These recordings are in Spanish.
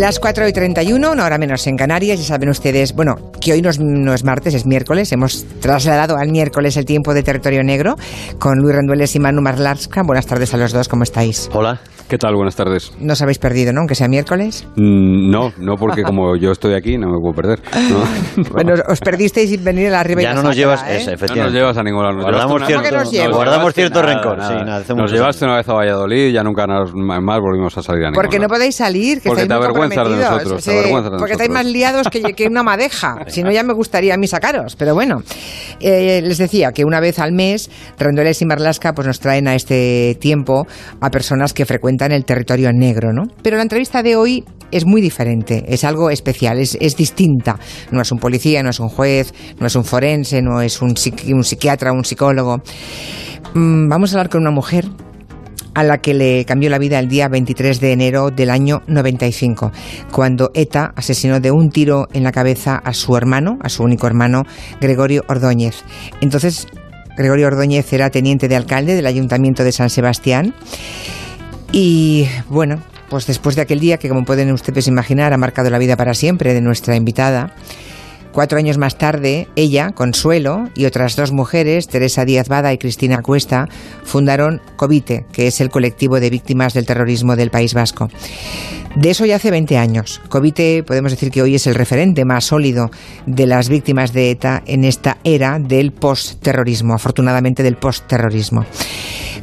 Las 4 y 31, una hora menos en Canarias, ya saben ustedes, bueno, que hoy no es, no es martes, es miércoles, hemos trasladado al miércoles el tiempo de territorio negro con Luis Rendueles y Manu Marlarska. Buenas tardes a los dos, ¿cómo estáis? Hola. ¿Qué tal? Buenas tardes. No os habéis perdido, ¿no? Aunque sea miércoles. Mm, no, no, porque como yo estoy aquí no me puedo perder. ¿no? bueno, os perdisteis sin venir a la Ribeira Ya no nos llevas, ¿eh? esa, No efectivamente. nos llevas a ningún lado. Nos Guardamos cierto, nos llevo? guardamos cierto Nada, rencor. nada. Sí, nada, Nos mucho llevaste una vez a Valladolid y ya nunca nos, más volvimos a salir a ningún Porque no podéis salir, que Porque estáis te avergüenzas de nosotros, te Sí, avergüenzas de porque estáis nosotros. más liados que, que una madeja. si no, ya me gustaría a mí sacaros. Pero bueno, Eh, les decía que una vez al mes, Rendueles y Marlasca pues, nos traen a este tiempo a personas que frecuentan el territorio negro, ¿no? Pero la entrevista de hoy es muy diferente, es algo especial, es, es distinta. No es un policía, no es un juez, no es un forense, no es un, psiqui- un psiquiatra, un psicólogo. Mm, vamos a hablar con una mujer a la que le cambió la vida el día 23 de enero del año 95, cuando ETA asesinó de un tiro en la cabeza a su hermano, a su único hermano, Gregorio Ordóñez. Entonces, Gregorio Ordóñez era teniente de alcalde del Ayuntamiento de San Sebastián y bueno, pues después de aquel día que como pueden ustedes imaginar ha marcado la vida para siempre de nuestra invitada, Cuatro años más tarde, ella, Consuelo, y otras dos mujeres, Teresa Díaz Bada y Cristina Cuesta, fundaron COVITE, que es el colectivo de víctimas del terrorismo del País Vasco. De eso ya hace 20 años. COVITE podemos decir que hoy es el referente más sólido de las víctimas de ETA en esta era del postterrorismo, afortunadamente del postterrorismo.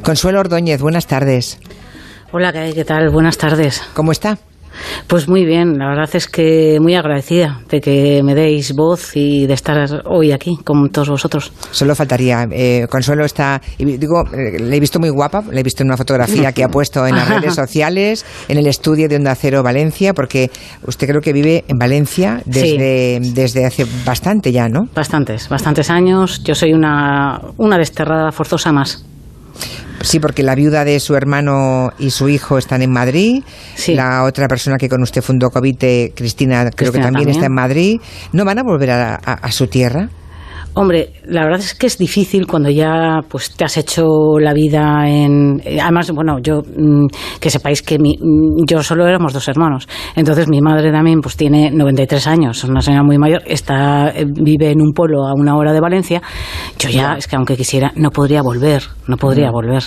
Consuelo Ordóñez, buenas tardes. Hola, ¿qué tal? Buenas tardes. ¿Cómo está? Pues muy bien, la verdad es que muy agradecida de que me deis voz y de estar hoy aquí con todos vosotros. Solo faltaría. Eh, Consuelo está, digo, eh, le he visto muy guapa, le he visto en una fotografía que ha puesto en las redes sociales, en el estudio de Onda Cero Valencia, porque usted creo que vive en Valencia desde, desde hace bastante ya, ¿no? Bastantes, bastantes años. Yo soy una, una desterrada forzosa más. Sí, porque la viuda de su hermano y su hijo están en Madrid. Sí. La otra persona que con usted fundó Covite, Cristina, creo que también, también. está en Madrid. ¿No van a volver a, a- a su tierra? Hombre, la verdad es que es difícil cuando ya pues te has hecho la vida en eh, además bueno yo mm, que sepáis que mi- mm, yo solo éramos dos hermanos entonces mi madre también pues tiene 93 años es una señora muy mayor está eh, vive en un pueblo a una hora de Valencia yo ya es que aunque quisiera no podría volver no podría volver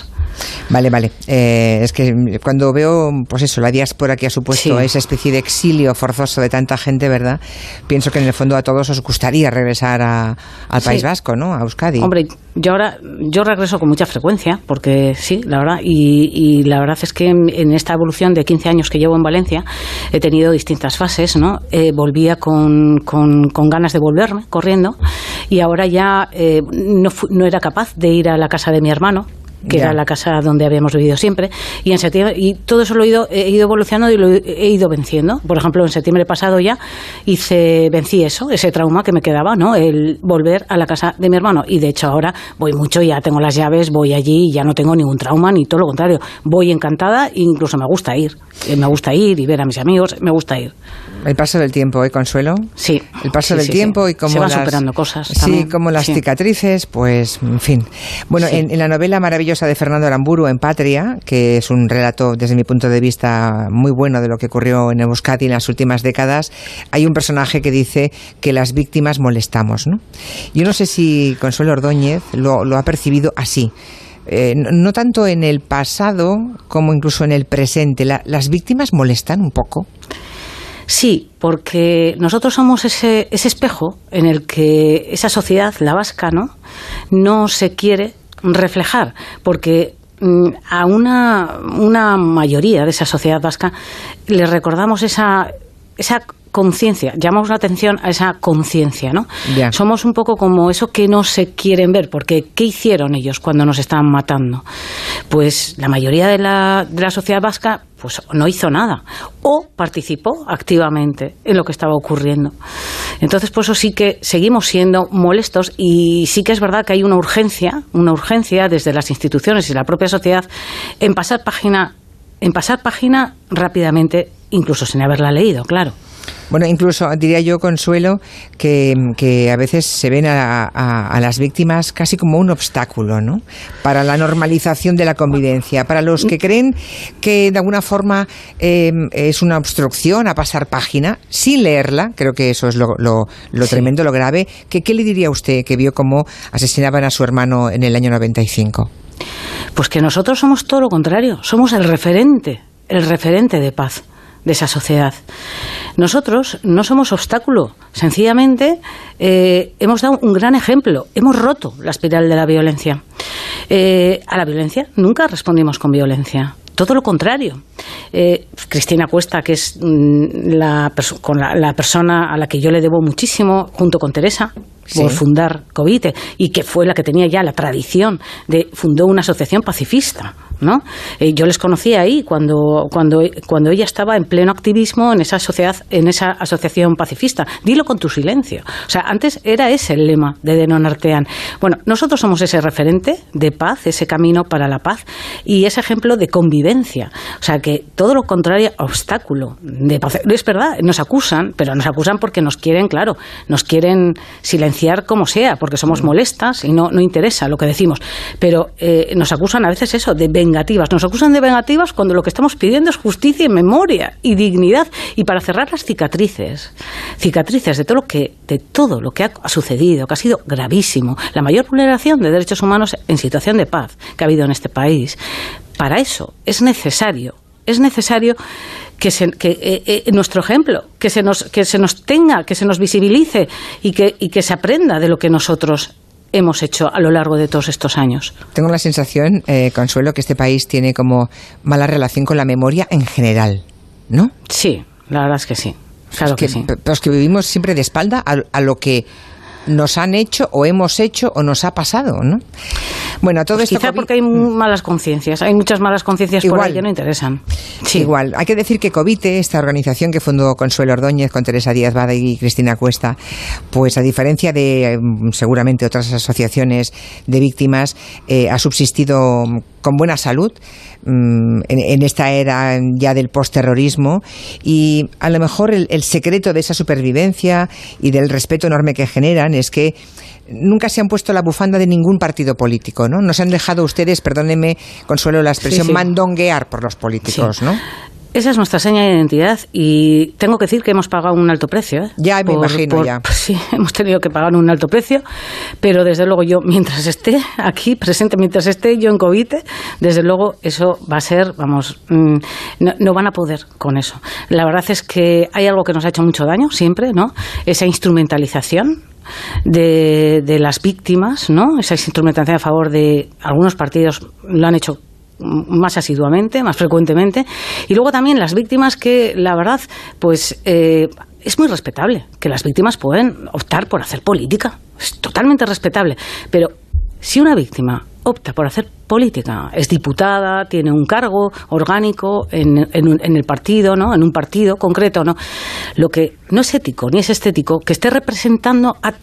Vale, vale. Eh, es que cuando veo, pues eso, la diáspora que ha supuesto Sí. esa especie de exilio forzoso de tanta gente, ¿verdad? Pienso que en el fondo a todos os gustaría regresar a- al Sí. País Vasco, ¿no? A Euskadi. Hombre, yo ahora yo regreso con mucha frecuencia, porque sí, la verdad, y, y la verdad es que en, en esta evolución de 15 años que llevo en Valencia he tenido distintas fases, ¿no? Eh, volvía con, con, con ganas de volverme, corriendo, y ahora ya eh, no, fu- no era capaz de ir a la casa de mi hermano, que Ya. era la casa donde habíamos vivido siempre y en septiembre y todo eso lo he ido, he ido evolucionando y lo he ido venciendo. Por ejemplo en septiembre pasado ya hice vencí eso ese trauma que me quedaba no el volver a la casa de mi hermano. Y de hecho ahora voy mucho ya tengo las llaves voy allí y ya no tengo ningún trauma ni todo lo contrario. Voy encantada e incluso me gusta ir me gusta ir y ver a mis amigos me gusta ir El paso del tiempo, ¿eh, Consuelo? sí El paso Sí, del sí, tiempo sí. y como se van las, superando cosas Sí, también. como las cicatrices, pues, en fin. Bueno, en la novela maravillosa de Fernando Aramburu, En Patria, que es un relato, desde mi punto de vista, muy bueno de lo que ocurrió en Euskadi en las últimas décadas, hay un personaje que dice que las víctimas molestamos, ¿no? Yo no sé si Consuelo Ordóñez lo, lo ha percibido así. Eh, no, tanto en el pasado como incluso en el presente. La- las víctimas molestan un poco. Sí, porque nosotros somos ese, ese espejo en el que esa sociedad, la vasca, ¿no? no se quiere reflejar, porque mm, a una, una mayoría de esa sociedad vasca le recordamos esa conciencia, llamamos la atención a esa conciencia, ¿no? Ya. Somos un poco como eso que no se quieren ver, porque ¿qué hicieron ellos cuando nos estaban matando? Pues la mayoría de la, de la sociedad vasca pues no hizo nada o participó activamente en lo que estaba ocurriendo. Entonces, por eso sí que seguimos siendo molestos y sí que es verdad que hay una urgencia, una urgencia desde las instituciones y la propia sociedad en pasar página en pasar página rápidamente, incluso sin haberla leído, claro. Bueno, incluso diría yo, Consuelo, que, que a veces se ven a, a, las víctimas casi como un obstáculo, ¿no? Para la normalización de la convivencia, para los que creen que de alguna forma eh, es una obstrucción a pasar página sin leerla, creo que eso es lo, lo, lo tremendo, lo grave. ¿Qué, ¿Qué le diría a usted que vio cómo asesinaban a su hermano en el año 95? Pues que nosotros somos todo lo contrario, somos el referente, el referente de paz de esa sociedad. Nosotros no somos obstáculo, sencillamente eh, hemos dado un gran ejemplo, hemos roto la espiral de la violencia. Eh, a la violencia nunca respondimos con violencia, todo lo contrario. Eh, Cristina Cuesta, que es mm, la, con la, persona a la que yo le debo muchísimo, junto con Teresa, por fundar Covite, y que fue la que tenía ya la tradición de fundó una asociación pacifista ¿no? Eh, yo les conocí ahí cuando, cuando, cuando ella estaba en pleno activismo en esa sociedad, en esa asociación pacifista. Dilo con tu silencio. O sea, antes era ese el lema de Denon Artean. Bueno, nosotros somos ese referente de paz, ese camino para la paz y ese ejemplo de convivencia. O sea, que todo lo contrario, obstáculo de paz. Es verdad, nos acusan, pero nos acusan porque nos quieren, claro, nos quieren silenciar como sea, porque somos molestas y no, no interesa lo que decimos. Pero eh, nos acusan a veces eso, de nos acusan de vengativas cuando lo que estamos pidiendo es justicia y memoria y dignidad. Y para cerrar las cicatrices, cicatrices de todo lo que, de todo lo que ha sucedido, que ha sido gravísimo, la mayor vulneración de derechos humanos en situación de paz que ha habido en este país. Para eso es necesario es necesario que, se, que eh, eh, nuestro ejemplo, que se, nos, que se nos tenga, que se nos visibilice y que, y que se aprenda de lo que nosotros hemos hecho a lo largo de todos estos años. Tengo la sensación, eh, Consuelo, que este país tiene como mala relación con la memoria en general, ¿no? Sí, la verdad es que sí. Claro que, sí. Pero es que vivimos siempre de espalda a lo que nos han hecho o hemos hecho o nos ha pasado, ¿no? Bueno, todo pues esto quizá porque hay mm. malas conciencias, hay muchas malas conciencias por ahí que no interesan. Sí. Igual, hay que decir que Covite, esta organización que fundó Consuelo Ordóñez con Teresa Díaz Bada y Cristina Cuesta, pues a diferencia de mm, seguramente otras asociaciones de víctimas, eh, ha subsistido con buena salud mm, en, esta era ya del postterrorismo y a lo mejor el, el, secreto de esa supervivencia y del respeto enorme que generan es que nunca se han puesto la bufanda de ningún partido político, ¿no? No se han dejado ustedes, perdónenme, consuelo la expresión, mandonguear por los políticos, ¿no? Esa es nuestra seña de identidad y tengo que decir que hemos pagado un alto precio. ¿eh? Ya me imagino, ya. Sí, hemos tenido que pagar un alto precio, pero desde luego yo, mientras esté aquí presente, mientras esté yo en COVID, desde luego eso va a ser, vamos, mm, no, van a poder con eso. La verdad es que hay algo que nos ha hecho mucho daño siempre, ¿no? Esa instrumentalización de, de, las víctimas, ¿no? Esa instrumentalización a favor de algunos partidos lo han hecho más asiduamente, más frecuentemente. Y luego también las víctimas que, la verdad, pues eh, es muy respetable que las víctimas pueden optar por hacer política. Es totalmente respetable. Pero si una víctima opta por hacer política, es diputada, tiene un cargo orgánico en, en, el partido, ¿no? En un partido concreto, ¿no? Lo que no es ético ni es estético que esté representando a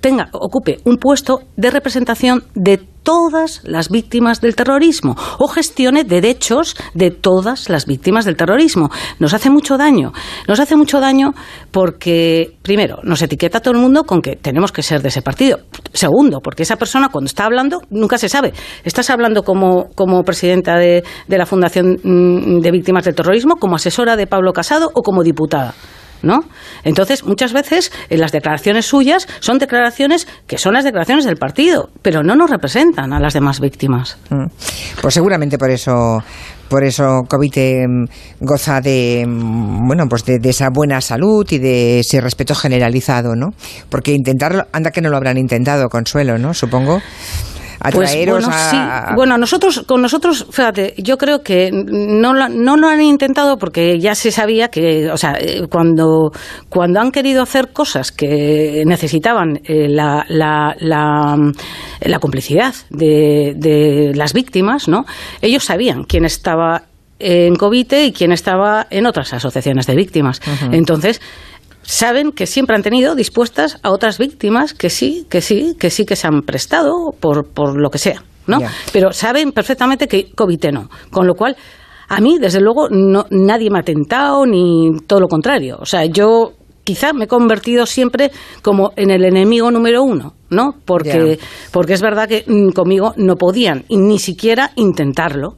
tenga, ocupe un puesto de representación de todas las víctimas del terrorismo o gestione derechos de todas las víctimas del terrorismo. Nos hace mucho daño. Nos hace mucho daño porque, primero, nos etiqueta a todo el mundo con que tenemos que ser de ese partido. Segundo, porque esa persona cuando está hablando nunca se sabe. ¿Estás hablando como, como presidenta de, de la Fundación mm, de Víctimas del Terrorismo, como asesora de Pablo Casado o como diputada? ¿No? Entonces, muchas veces en las declaraciones suyas son declaraciones que son las declaraciones del partido, pero no nos representan a las demás víctimas. Mm. Pues seguramente por eso por eso Covite mm, goza de mm, bueno pues de, esa buena salud y de ese respeto generalizado no porque intentarlo anda que no lo habrán intentado Consuelo no supongo pues, bueno, Sí. Bueno, nosotros, con nosotros, fíjate, yo creo que no, no lo han intentado porque ya se sabía que, o sea, eh, cuando, cuando han querido hacer cosas que necesitaban eh, la, la, la, complicidad de, de las víctimas, ¿no? Ellos sabían quién estaba en Covite y quién estaba en otras asociaciones de víctimas. Entonces, saben que siempre han tenido dispuestas a otras víctimas que sí, que sí, que sí que se han prestado por, por lo que sea, ¿no? Pero saben perfectamente que COVID no. Con lo cual, a mí, desde luego, no, nadie me ha tentado ni todo lo contrario. O sea, yo quizá me he convertido siempre como en el enemigo número uno, ¿no? Porque, porque es verdad que mm, conmigo no podían ni siquiera intentarlo.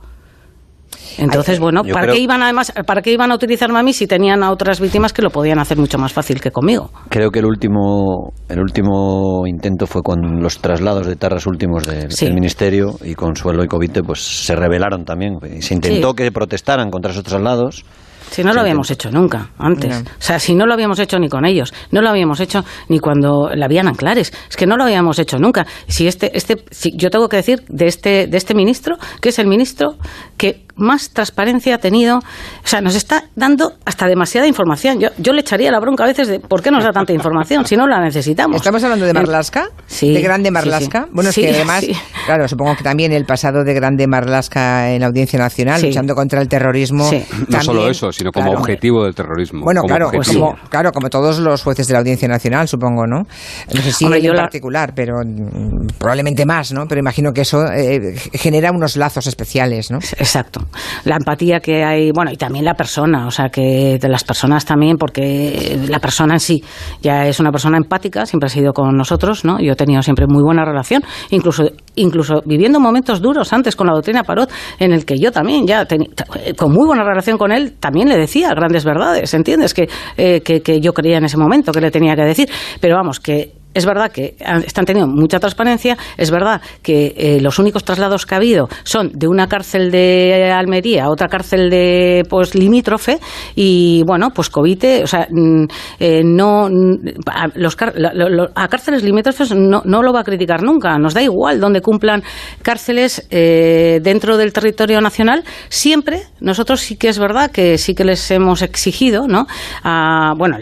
Entonces, bueno, ¿para qué iban además, para qué iban a utilizarme a mí si tenían a otras víctimas que lo podían hacer mucho más fácil que conmigo? Creo que el último, el último intento fue con los traslados de tarras últimos del ministerio y Consuelo y Covite pues se rebelaron también. Se intentó que protestaran contra esos traslados si no lo habíamos hecho nunca antes. O sea, si no lo habíamos hecho ni con ellos, no lo habíamos hecho ni cuando la habían anclares. Es que no lo habíamos hecho nunca. Si este, este, si yo tengo que decir de este, de este ministro, que es el ministro que más transparencia ha tenido. O sea, nos está dando hasta demasiada información. Yo, yo le echaría la bronca a veces de por qué nos da tanta información si no la necesitamos. ¿Estamos hablando de Marlasca? Sí. ¿De Grande Marlasca? bueno, es que además, claro, supongo que también el pasado de Grande Marlasca en la Audiencia Nacional, luchando contra el terrorismo. no solo eso, sino como objetivo del terrorismo. Bueno, claro, como, claro, como todos los jueces de la Audiencia Nacional, supongo, ¿no? No sé si en particular, pero mm, probablemente más, ¿no? Pero imagino que eso eh, genera unos lazos especiales, ¿no? Exacto la empatía que hay, bueno, y también la persona, o sea, que de las personas también, porque la persona en sí ya es una persona empática, siempre ha sido con nosotros, ¿no? Yo he tenido siempre muy buena relación, incluso, incluso viviendo momentos duros antes con la doctrina Parot, en el que yo también ya tenía, con muy buena relación con él, también le decía grandes verdades, ¿entiendes? Que, eh, que, que yo creía en ese momento que le tenía que decir, pero vamos, que es verdad que están teniendo mucha transparencia, es verdad que eh, los únicos traslados que ha habido son de una cárcel de Almería a otra cárcel de pues limítrofe y bueno, pues Covite, o sea, mm, eh, no a, los, a cárceles limítrofes no, no, lo va a criticar nunca, nos da igual donde cumplan cárceles eh, dentro del territorio nacional, siempre nosotros sí que es verdad que sí que les hemos exigido, ¿no? bueno,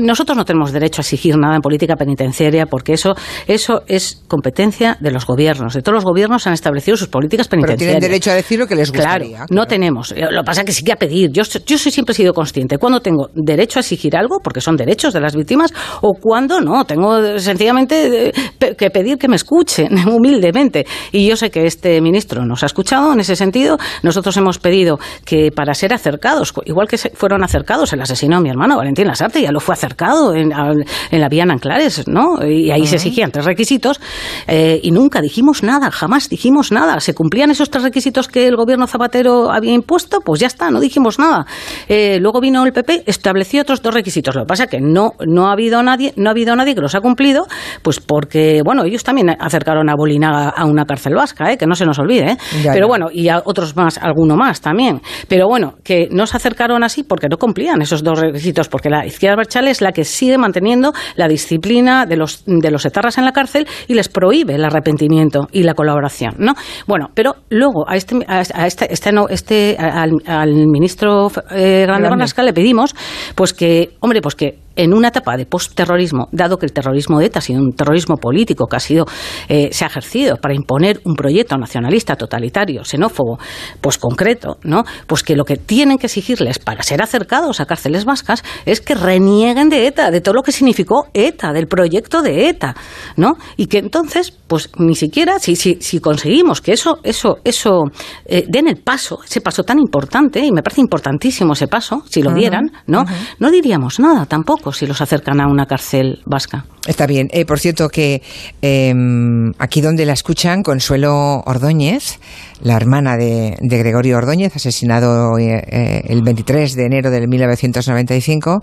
nosotros no tenemos derecho a exigir nada en política penitenciaria porque eso, eso es competencia de los gobiernos. De todos los gobiernos han establecido sus políticas penitenciarias. Pero tienen derecho a decir lo que les gustaría. Claro, no tenemos. Eh, lo que pasa es que sí que a pedir. Yo, yo siempre he sido consciente. Cuando tengo derecho a exigir algo, porque son derechos de las víctimas, o cuando no. Tengo sencillamente eh, que pedir que me escuchen humildemente. Y yo sé que este ministro nos ha escuchado en ese sentido. Nosotros hemos pedido que para ser acercados, igual que fueron acercados el asesino de mi hermano Valentín Lasarte, ya lo fue acercado en, en la vía en Anclares, ¿no? y ahí se exigían tres requisitos eh, y nunca dijimos nada, jamás dijimos nada. Se cumplían esos tres requisitos que el gobierno Zapatero había impuesto, pues ya está, no dijimos nada. Eh, luego vino el PP, estableció otros dos requisitos. Lo que pasa es que no, no ha habido nadie, no ha habido nadie que los ha cumplido, pues porque, bueno, ellos también acercaron a Bolinaga a una cárcel vasca, ¿eh? que no se nos olvide, pero bueno, y a otros más, alguno más también. Pero bueno, que no se acercaron así porque no cumplían esos dos requisitos, porque la izquierda Berchale es la que sigue manteniendo la disciplina de los de los etarras en la cárcel y les prohíbe el arrepentimiento y la colaboración, ¿no? Bueno, pero luego a este, a este, este, este al, ministro eh, Grande Marlasca le pedimos, pues que, hombre, pues que en una etapa de postterrorismo, dado que el terrorismo de ETA ha sido un terrorismo político que ha sido, eh, se ha ejercido para imponer un proyecto nacionalista, totalitario, xenófobo, pues concreto, ¿no? Pues que lo que tienen que exigirles para ser acercados a cárceles vascas es que renieguen de ETA, de todo lo que significó ETA, del proyecto de ETA, ¿no? Y que entonces, pues ni siquiera, si, si, si conseguimos que eso, eso, eso, eh, den el paso, ese paso tan importante, y me parece importantísimo ese paso, si lo dieran, ¿no? No diríamos nada tampoco si los acercan a una cárcel vasca. Está bien. Eh, por cierto, que em, aquí donde la escuchan, Consuelo Ordóñez, la hermana de, Gregorio Ordóñez, asesinado eh, eh, el 23 de enero de 1995,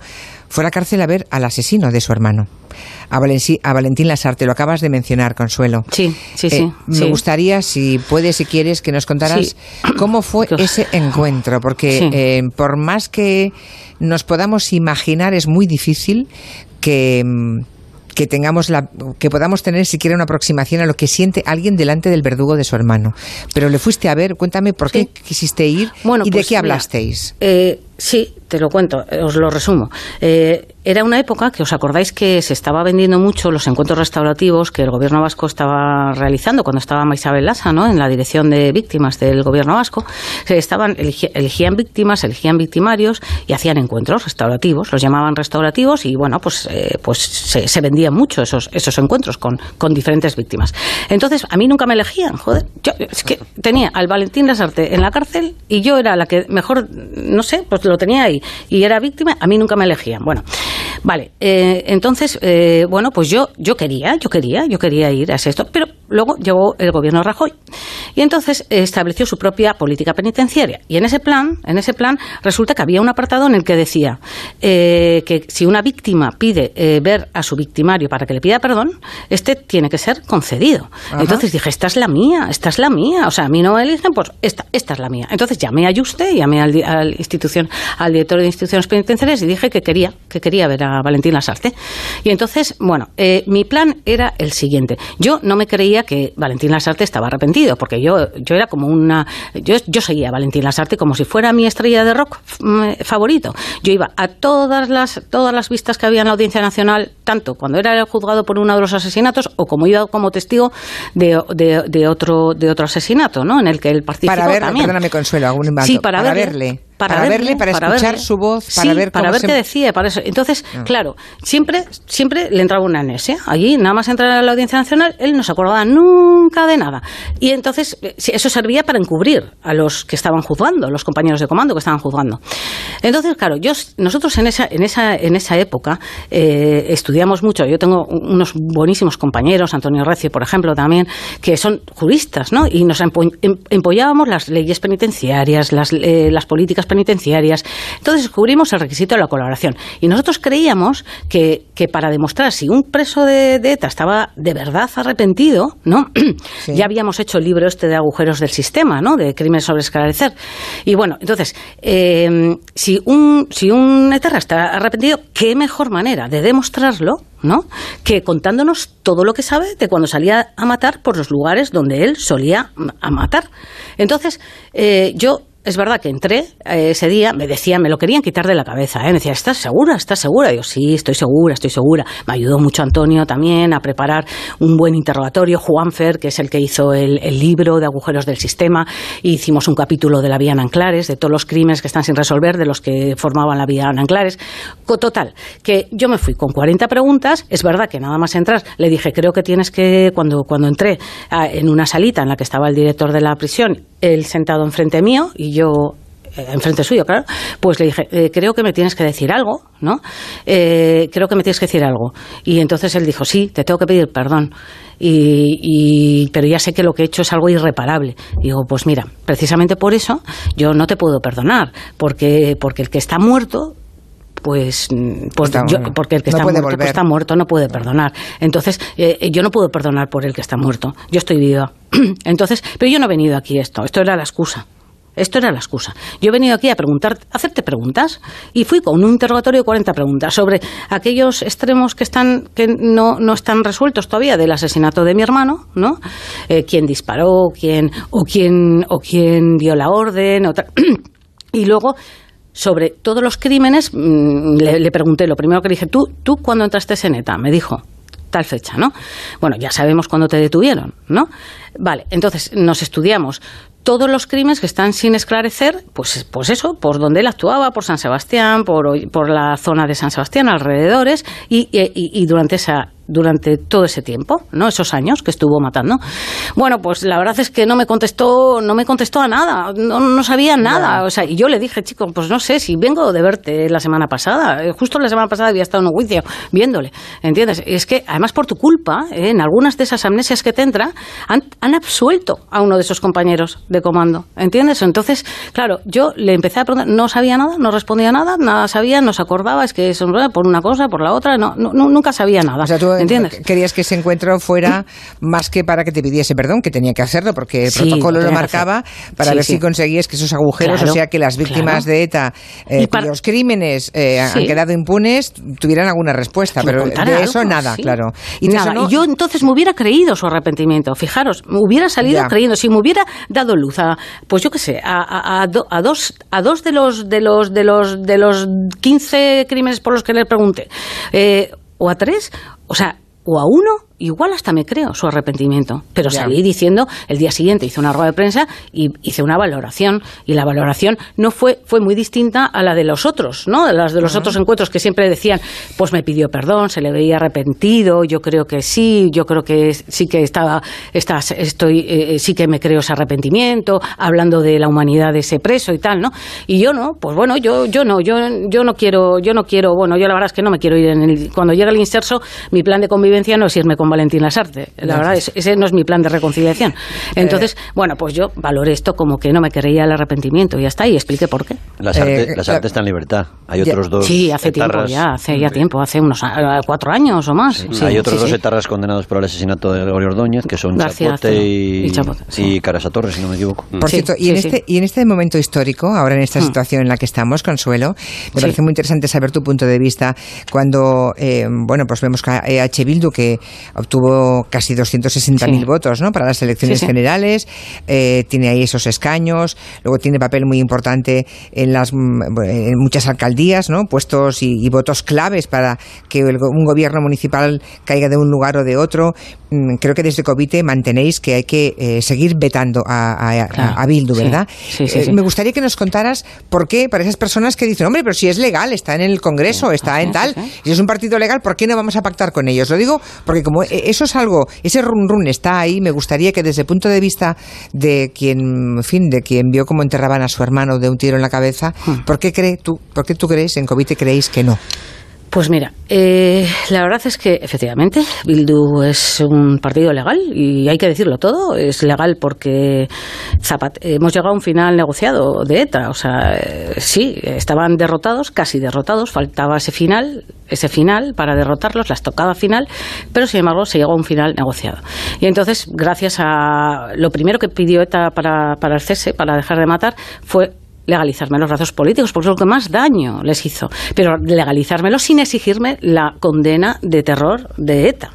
fue a la cárcel a ver al asesino de su hermano, a, Valentín Lasarte. Lo acabas de mencionar, Consuelo. Sí, sí, sí. Me gustaría, si puedes, si quieres, que nos contaras cómo fue ese encuentro, porque por más que nos podamos imaginar, es muy difícil que mm, que tengamos la, que podamos tener siquiera una aproximación a lo que siente alguien delante del verdugo de su hermano. Pero le fuiste a ver, cuéntame por qué quisiste ir y de pues qué hablasteis. Eh, sí, te lo cuento, os lo resumo. Eh, era una época que os acordáis que se estaba vendiendo mucho los encuentros restaurativos que el gobierno vasco estaba realizando cuando estaba Isabel Lassa, ¿no? En la dirección de víctimas del gobierno vasco. Se estaban, elegían víctimas, elegían victimarios y hacían encuentros restaurativos. Los llamaban restaurativos y, bueno, pues, eh, pues se, vendían mucho esos, esos encuentros con, con diferentes víctimas. Entonces, a mí nunca me elegían, joder. Yo, es que tenía al Valentín Lasarte en la cárcel y yo era la que mejor, no sé, pues lo tenía ahí y era víctima, a mí nunca me elegían. Bueno, vale, eh, entonces, eh, bueno, pues yo, yo quería, yo quería, yo quería ir a esto, pero luego llegó el gobierno Rajoy y entonces estableció su propia política penitenciaria y en ese plan, en ese plan resulta que había un apartado en el que decía eh, que si una víctima pide ver a su victimario para que le pida perdón, este tiene que ser concedido. Entonces dije, esta es la mía, esta es la mía, o sea, a mí no me eligen, pues esta, esta es la mía. Entonces llamé a Juste, llamé al, al institución, al director de instituciones penitenciarias y dije que quería, que quería ver a Valentín Lasarte. Y entonces, bueno, eh, mi plan era el siguiente. Yo no me creía que Valentín Lasarte estaba arrepentido, porque yo, yo era como una... Yo, yo seguía a Valentín Lasarte como si fuera mi estrella de rock mm, favorito. Yo iba a todas las, todas las vistas que había en la Audiencia Nacional, tanto cuando era juzgado por uno de los asesinatos o como iba como testigo de, de, otro, de otro asesinato, ¿no? En el que él participó para ver, también. Perdóname, Consuelo, algún sí, para, verle para, verle, para, escuchar su voz, para ver cómo para ver qué decía, para eso. Entonces, ah. claro, siempre, siempre le entraba una anesia. Allí, nada más entrar a la Audiencia Nacional, él no se acordaba nunca de nada. Y entonces, eh, eso servía para encubrir a los que estaban juzgando, los compañeros de comando que estaban juzgando. Entonces, claro, yo, nosotros en esa, en esa, en esa época eh, estudiamos mucho. Yo tengo unos buenísimos compañeros, Antonio Recio, por ejemplo, también, que son juristas, ¿no? Y nos em, empollábamos las leyes penitenciarias, las, eh, las políticas penitenciarias. Entonces descubrimos el requisito de la colaboración. Y nosotros creíamos que, que para demostrar si un preso de, ETA estaba de verdad arrepentido, ¿no? ya habíamos hecho el libro este de agujeros del sistema, ¿no? De crímenes sobre esclarecer. Y bueno, entonces, em, si un, si un eterra está arrepentido, ¿qué mejor manera de demostrarlo ¿no? que contándonos todo lo que sabe de cuando salía a matar por los lugares donde él solía a matar. Entonces, eh, yo es verdad que entré eh, ese día, me decían, me lo querían quitar de la cabeza, ¿eh? me decían, ¿estás segura? ¿Estás segura? Yo, sí, estoy segura, estoy segura. Me ayudó mucho Antonio también a preparar un buen interrogatorio. Juanfer, que es el que hizo el, libro de agujeros del sistema, hicimos un capítulo de la vía Anclares, de todos los crímenes que están sin resolver, de los que formaban la vía Anclares. Total, que yo me fui con 40 preguntas, es verdad que nada más entrar, le dije, creo que tienes que, cuando, cuando entré en una salita en la que estaba el director de la prisión, él sentado enfrente mío y yo eh, enfrente suyo, claro, pues le dije, eh, creo que me tienes que decir algo, ¿no? Eh, creo que me tienes que decir algo. Y entonces él dijo, sí, te tengo que pedir perdón. Y, pero ya sé que lo que he hecho es algo irreparable. digo, pues mira, precisamente por eso yo no te puedo perdonar, porque, porque el que está muerto pues, pues yo, porque el que está, muerto, pues está muerto no puede perdonar. Entonces, yo no puedo perdonar por el que está muerto. Yo estoy viva. Entonces, pero yo no he venido aquí esto. Esto era la excusa. Esto era la excusa. Yo he venido aquí a preguntar, a hacerte preguntas y fui con un interrogatorio de 40 preguntas sobre aquellos extremos que están que no, no están resueltos todavía del asesinato de mi hermano, ¿no? Eh, quién disparó, quién o quién o quién dio la orden, y luego sobre todos los crímenes mm, le, le, pregunté lo primero que le dije tú tú cuando entraste en ETA me dijo tal fecha, ¿no? Bueno, ya sabemos cuándo te detuvieron, ¿no? Vale, entonces nos estudiamos todos los crímenes que están sin esclarecer, pues, pues eso, por donde él actuaba, por San Sebastián, por, por la zona de San Sebastián, alrededores, y, y durante esa durante todo ese tiempo, ¿no? Esos años que estuvo matando. Bueno, pues la verdad es que no me contestó, no me contestó a nada, no, no sabía nada. O sea, y yo le dije, chico, pues no sé, si vengo de verte la semana pasada, eh, justo la semana pasada había estado en un juicio viéndole, ¿entiendes? Y es que además por tu culpa, ¿eh? en algunas de esas amnesias que te entra, han, han absuelto a uno de esos compañeros de comando, ¿entiendes? Entonces, claro, yo le empecé a preguntar, no sabía nada, no respondía nada, nada sabía, no se acordaba, es que eso por una cosa, por la otra, no, no nunca sabía nada. O sea, tú ¿entiendes? Querías que ese encuentro fuera más que para que te pidiese perdón, que tenía que hacerlo, porque el protocolo lo marcaba, para ver si conseguías que esos agujeros, o sea, que las víctimas de ETA, eh, los crímenes eh, han quedado impunes, tuvieran alguna respuesta, pero de eso nada, claro. Y nada, yo entonces me hubiera creído su arrepentimiento, fijaros, me hubiera salido creyendo, si me hubiera dado luz a, pues yo qué sé, a, a, dos, a dos de los, de los, de los, de los 15 crímenes por los que le pregunté, eh, o a tres, o sea, o a uno igual hasta me creo su arrepentimiento. Pero salí diciendo, el día siguiente hice una rueda de prensa y hice una valoración. Y la valoración no fue, fue muy distinta a la de los otros, ¿no? De las de los otros encuentros que siempre decían, pues me pidió perdón, se le veía arrepentido, yo creo que sí, yo creo que sí que estaba, estoy, eh, sí que me creo ese arrepentimiento, hablando de la humanidad de ese preso y tal, ¿no? Y yo no, pues bueno, yo, yo no, yo, yo no quiero, yo no quiero, bueno, yo la verdad es que no me quiero ir en el, cuando llega el inserso, mi plan de convivencia no es irme con Valentín Lasarte. La verdad, ese no es mi plan de reconciliación. Eh, Entonces, bueno, pues yo valoré esto como que no me creía el arrepentimiento y ya está, y expliqué por qué. Lasarte, eh, está en libertad. Hay otros dos. Sí, hace tiempo ya, hace ya tiempo, hace unos cuatro años o más. Hay otros dos etarras condenados por el asesinato de Gregorio Ordóñez, que son Chapote y, y, Carasa Torres, si no me equivoco. Por cierto, y, en este, y en este momento histórico, ahora en esta hmm. situación en la que estamos, Consuelo, me parece muy interesante saber tu punto de vista cuando, eh, bueno, pues vemos que H. Bildu, que obtuvo casi 260.000 votos ¿no? para las elecciones generales, eh, tiene ahí esos escaños, luego tiene papel muy importante en, las, mm, en muchas alcaldías, ¿no? puestos y, votos claves para que un gobierno municipal caiga de un lugar o de otro. Mm, creo que desde Covite mantenéis que hay que eh, seguir vetando a, Bildu, ¿verdad? Eh, me gustaría que nos contaras por qué, para esas personas que dicen, hombre, pero si es legal, está en el Congreso, está en tal, si es un partido legal, ¿por qué no vamos a pactar con ellos? Lo digo porque como eso es algo, ese run run está ahí, me gustaría que desde el punto de vista de quien, en fin, de quien vio cómo enterraban a su hermano de un tiro en la cabeza, hmm. ¿por qué cree tú, por qué tú crees en Covite creéis que no? Pues mira, eh, la verdad es que efectivamente Bildu es un partido legal y hay que decirlo todo. Es legal porque hemos llegado a un final negociado de ETA. O sea, eh, sí, estaban derrotados, casi derrotados. Faltaba ese final, ese final para derrotarlos, la estocada final, pero sin embargo se llegó a un final negociado. Y entonces, gracias a lo primero que pidió ETA para, para el cese, para dejar de matar, fue legalizarme los brazos políticos, porque es lo que más daño les hizo. Pero legalizármelo sin exigirme la condena de terror de ETA.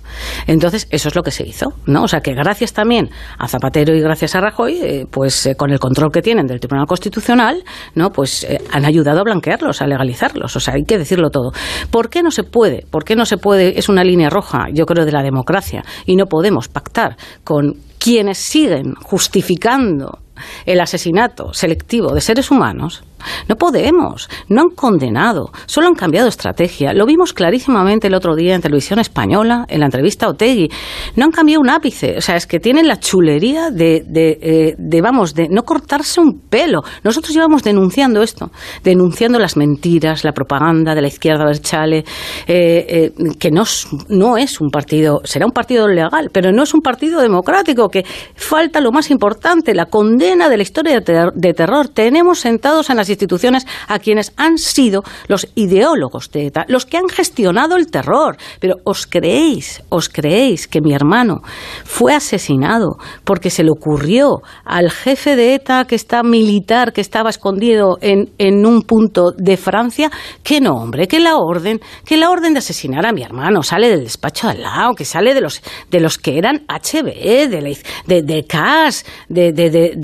Entonces, eso es lo que se hizo, ¿no? O sea, que gracias también a Zapatero y gracias a Rajoy, eh, pues eh, con el control que tienen del Tribunal Constitucional, ¿no? Pues eh, han ayudado a blanquearlos, a legalizarlos. O sea, hay que decirlo todo. ¿Por qué no se puede? ¿Por qué no se puede? Es una línea roja, yo creo, de la democracia. Y no podemos pactar con quienes siguen justificando el asesinato selectivo de seres humanos no podemos, no han condenado, solo han cambiado estrategia. Lo vimos clarísimamente el otro día en televisión española, en la entrevista a Otegui. No han cambiado un ápice, o sea, es que tienen la chulería de, de, eh, de, vamos, de no cortarse un pelo. Nosotros llevamos denunciando esto, denunciando las mentiras, la propaganda de la izquierda del chale, eh, eh, que no, no es un partido, será un partido legal, pero no es un partido democrático, que falta lo más importante, la condena de la historia de, terror. Tenemos sentados en las instituciones a quienes han sido los ideólogos de ETA, los que han gestionado el terror. Pero ¿os creéis, os creéis que mi hermano fue asesinado porque se le ocurrió al jefe de ETA que está militar, que estaba escondido en, un punto de Francia? Que no, hombre, que la orden, que la orden de asesinar a mi hermano sale del despacho de al lado, que sale de los, de los que eran HB, de, la, de, de CAS, de,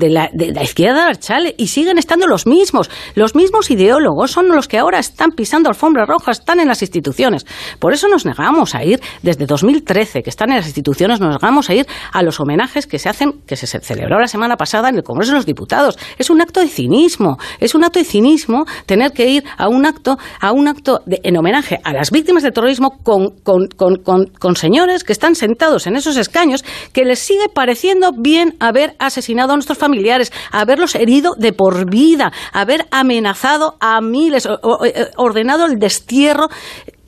la, de la izquierda de Chale, y siguen estando los mismos. Los mismos ideólogos son los que ahora están pisando alfombras rojas, están en las instituciones. Por eso nos negamos a ir, desde 2013, que están en las instituciones, nos negamos a ir a los homenajes que se hacen, que se celebró la semana pasada en el Congreso de los Diputados. Es un acto de cinismo, es un acto de cinismo tener que ir a un acto, a un acto de, en homenaje a las víctimas del terrorismo con, con señores que están sentados en esos escaños que les sigue pareciendo bien haber asesinado a nuestros familiares, haberlos herido de por vida, haber amenazado a miles, eh, ordenado el destierro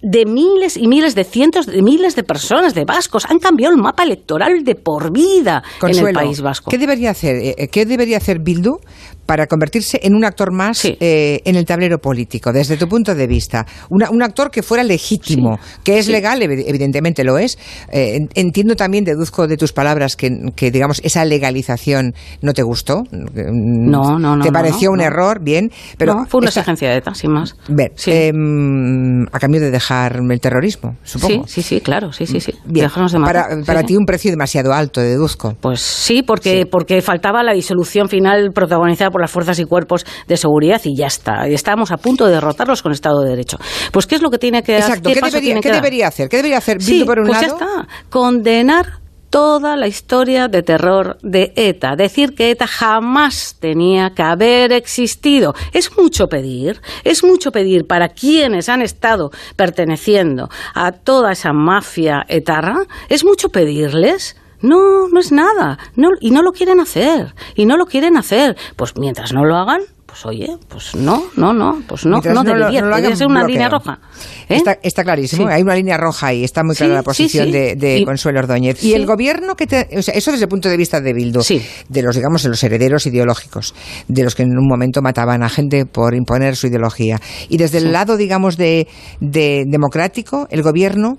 de miles y miles de cientos de miles de personas, de vascos. Han cambiado el mapa electoral de por vida en el País Vasco. ¿Qué debería hacer, eh, eh, ¿Qué debería hacer Bildu para convertirse en un actor más eh, en el tablero político, desde tu punto de vista. un actor que fuera legítimo, que es legal, evidentemente lo es. Eh, entiendo también, deduzco de tus palabras, que, digamos esa legalización no te gustó. No, no, no. ¿Te pareció un error? Bien. Pero fue una exigencia de ETA, sin más. Ver, em, a cambio de dejar el terrorismo, supongo. Sí, sí, sí, claro, sí, sí, sí. Bien. para, para ti un precio demasiado alto, deduzco. Pues sí, porque, porque faltaba la disolución final protagonizada por las fuerzas y cuerpos de seguridad y ya está. Estábamos a punto de derrotarlos con Estado de Derecho. Pues ¿qué es lo que tiene que hacer? ¿Qué, debería, ¿qué debería hacer? ¿Qué debería hacer sí, por un pues ya está. Condenar toda la historia de terror de ETA. Decir que ETA jamás tenía que haber existido. Es mucho pedir, es mucho pedir para quienes han estado perteneciendo a toda esa mafia etarra, es mucho pedirles no, no es nada. No, y no lo quieren hacer. Y no lo quieren hacer. Pues mientras no lo hagan, pues oye, pues no, no, no, pues no, no, debería, debería ser una línea roja. ¿eh? Está, clarísimo, hay una línea roja ahí, está muy clara la posición de, Consuelo Ordóñez. Y el gobierno que te, o sea, eso desde el punto de vista de Bildu, de los, digamos, de los herederos ideológicos, de los que en un momento mataban a gente por imponer su ideología. Y desde el lado, digamos, de, democrático, el gobierno,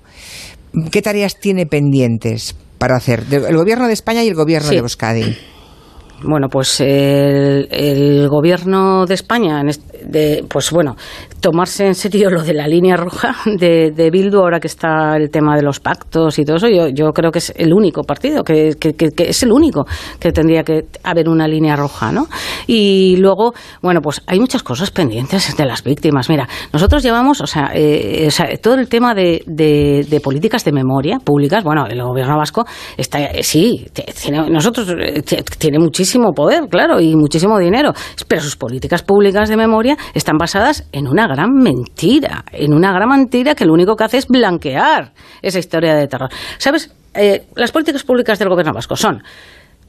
¿qué tareas tiene pendientes? Para hacer? El gobierno de España y el gobierno de Euskadi. Bueno, pues el, gobierno de España, de, pues bueno, tomarse en serio lo de la línea roja de, de, Bildu, ahora que está el tema de los pactos y todo eso, yo, yo creo que es el único partido, que, es el único que tendría que haber una línea roja, ¿no? Y luego, bueno, pues hay muchas cosas pendientes de las víctimas. Mira, nosotros llevamos, o sea, eh, o sea todo el tema de, de, políticas de memoria públicas, bueno, el gobierno vasco está, eh, sí, tiene, nosotros eh, tiene muchísimo poder, claro, y muchísimo dinero, pero sus políticas públicas de memoria están basadas en una gran mentira, en una gran mentira que lo único que hace es blanquear esa historia de terror. ¿Sabes? Eh, las políticas públicas del gobierno vasco son,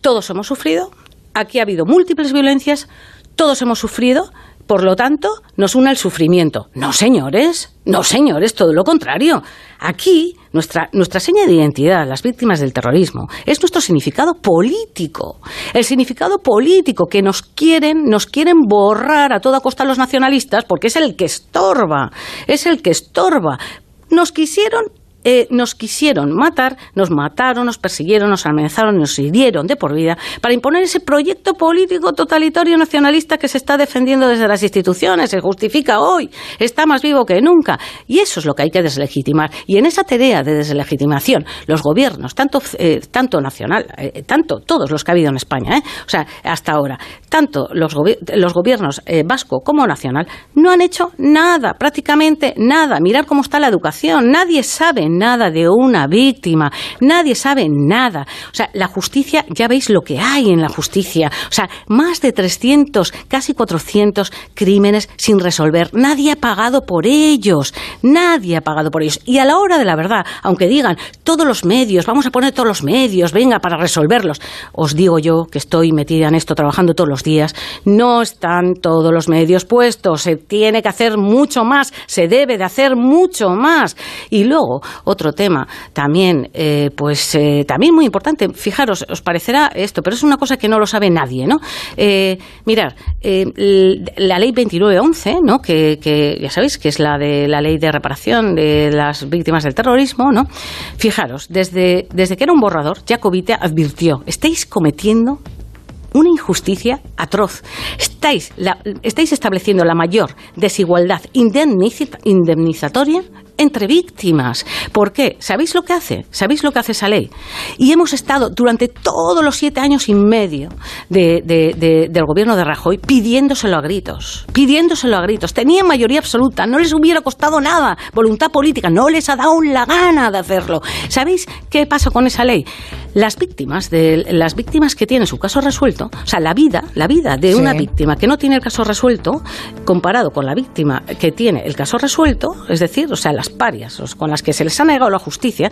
todos hemos sufrido, aquí ha habido múltiples violencias, todos hemos sufrido, por lo tanto, nos une el sufrimiento. No, señores, no, señores, todo lo contrario. Aquí, nuestra, nuestra seña de identidad, las víctimas del terrorismo, es nuestro significado político. El significado político que nos quieren, nos quieren borrar a toda costa los nacionalistas porque es el que estorba, es el que estorba. Nos quisieron eh, nos quisieron matar, nos mataron, nos persiguieron, nos amenazaron, nos hirieron de por vida para imponer ese proyecto político totalitario nacionalista que se está defendiendo desde las instituciones, se justifica hoy, está más vivo que nunca. Y eso es lo que hay que deslegitimar. Y en esa tarea de deslegitimación, los gobiernos, tanto, eh, tanto nacional, eh, tanto todos los que ha habido en España, o sea, hasta ahora, tanto los, los gobiernos vasco como nacional, no han hecho nada, prácticamente nada. Mirar cómo está la educación, nadie sabe nada de una víctima, nadie sabe nada. O sea, la justicia, ya veis lo que hay en la justicia. O sea, más de 300, casi 400 crímenes sin resolver. Nadie ha pagado por ellos, nadie ha pagado por ellos. Y a la hora de la verdad, aunque digan todos los medios, vamos a poner todos los medios, venga, para resolverlos, os digo yo que estoy metida en esto trabajando todos los días, no están todos los medios puestos, se tiene que hacer mucho más, se debe de hacer mucho más. Y luego, otro tema también, eh, pues eh, también muy importante. Fijaros, os parecerá esto, pero es una cosa que no lo sabe nadie, ¿no? Eh, mirar, la ley 2911, ¿no? Que, que ya sabéis que es la de la ley de reparación de las víctimas del terrorismo, ¿no? Fijaros, desde, desde que era un borrador, Jacobite advirtió, estáis cometiendo una injusticia atroz. Estáis, estáis estableciendo la mayor desigualdad indemnizatoria entre víctimas. ¿Por qué? ¿Sabéis lo que hace? ¿Sabéis lo que hace esa ley? Y hemos estado durante todos los siete años y medio del gobierno de Rajoy pidiéndoselo a gritos, pidiéndoselo a gritos. Tenían mayoría absoluta, no les hubiera costado nada, voluntad política, no les ha dado la gana de hacerlo. ¿Sabéis qué pasa con esa ley? Las víctimas, de, las víctimas que tienen su caso resuelto, o sea, la vida, la vida de una víctima que no tiene el caso resuelto, comparado con la víctima que tiene el caso resuelto, es decir, o sea, las parias con las que se les ha negado la justicia,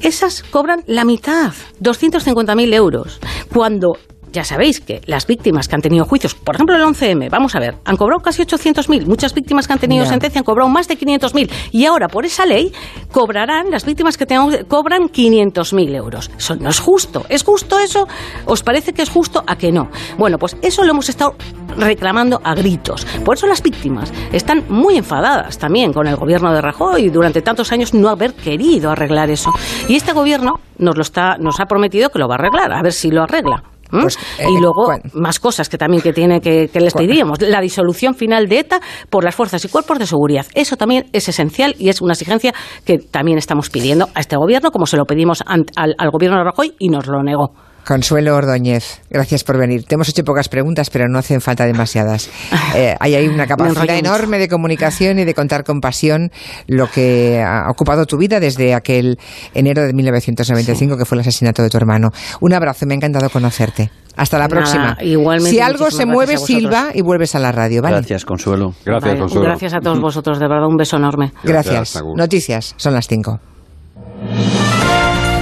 esas cobran la mitad, 250.000 euros, cuando ya sabéis que las víctimas que han tenido juicios, por ejemplo el 11M, vamos a ver, han cobrado casi 800.000, muchas víctimas que han tenido sentencia han cobrado más de 500.000 y ahora por esa ley cobrarán, las víctimas que tengan, cobran 500.000 euros. Eso no es justo. ¿Es justo eso? ¿Os parece que es justo? ¿A que no? Bueno, pues eso lo hemos estado reclamando a gritos. Por eso las víctimas están muy enfadadas también con el gobierno de Rajoy y durante tantos años no haber querido arreglar eso. Y este gobierno nos lo está, nos ha prometido que lo va a arreglar, a ver si lo arregla. Pues, y eh, luego más cosas que también que tiene que, les pediríamos. La disolución final de ETA por las fuerzas y cuerpos de seguridad. Eso también es esencial y es una exigencia que también estamos pidiendo a este gobierno, como se lo pedimos al, al gobierno de Rajoy y nos lo negó. Consuelo Ordóñez, gracias por venir. Te hemos hecho pocas preguntas, pero no hacen falta demasiadas. Eh, hay ahí una capacidad enorme de comunicación y de contar con pasión lo que ha ocupado tu vida desde aquel enero de 1995, que fue el asesinato de tu hermano. Un abrazo, me ha encantado conocerte. Hasta la próxima. Igualmente, si algo se mueve, Silva y vuelves a la radio. ¿vale? Gracias, Consuelo. Gracias, Consuelo. Gracias a todos vosotros, de verdad, un beso enorme. Gracias. Noticias, son las 5.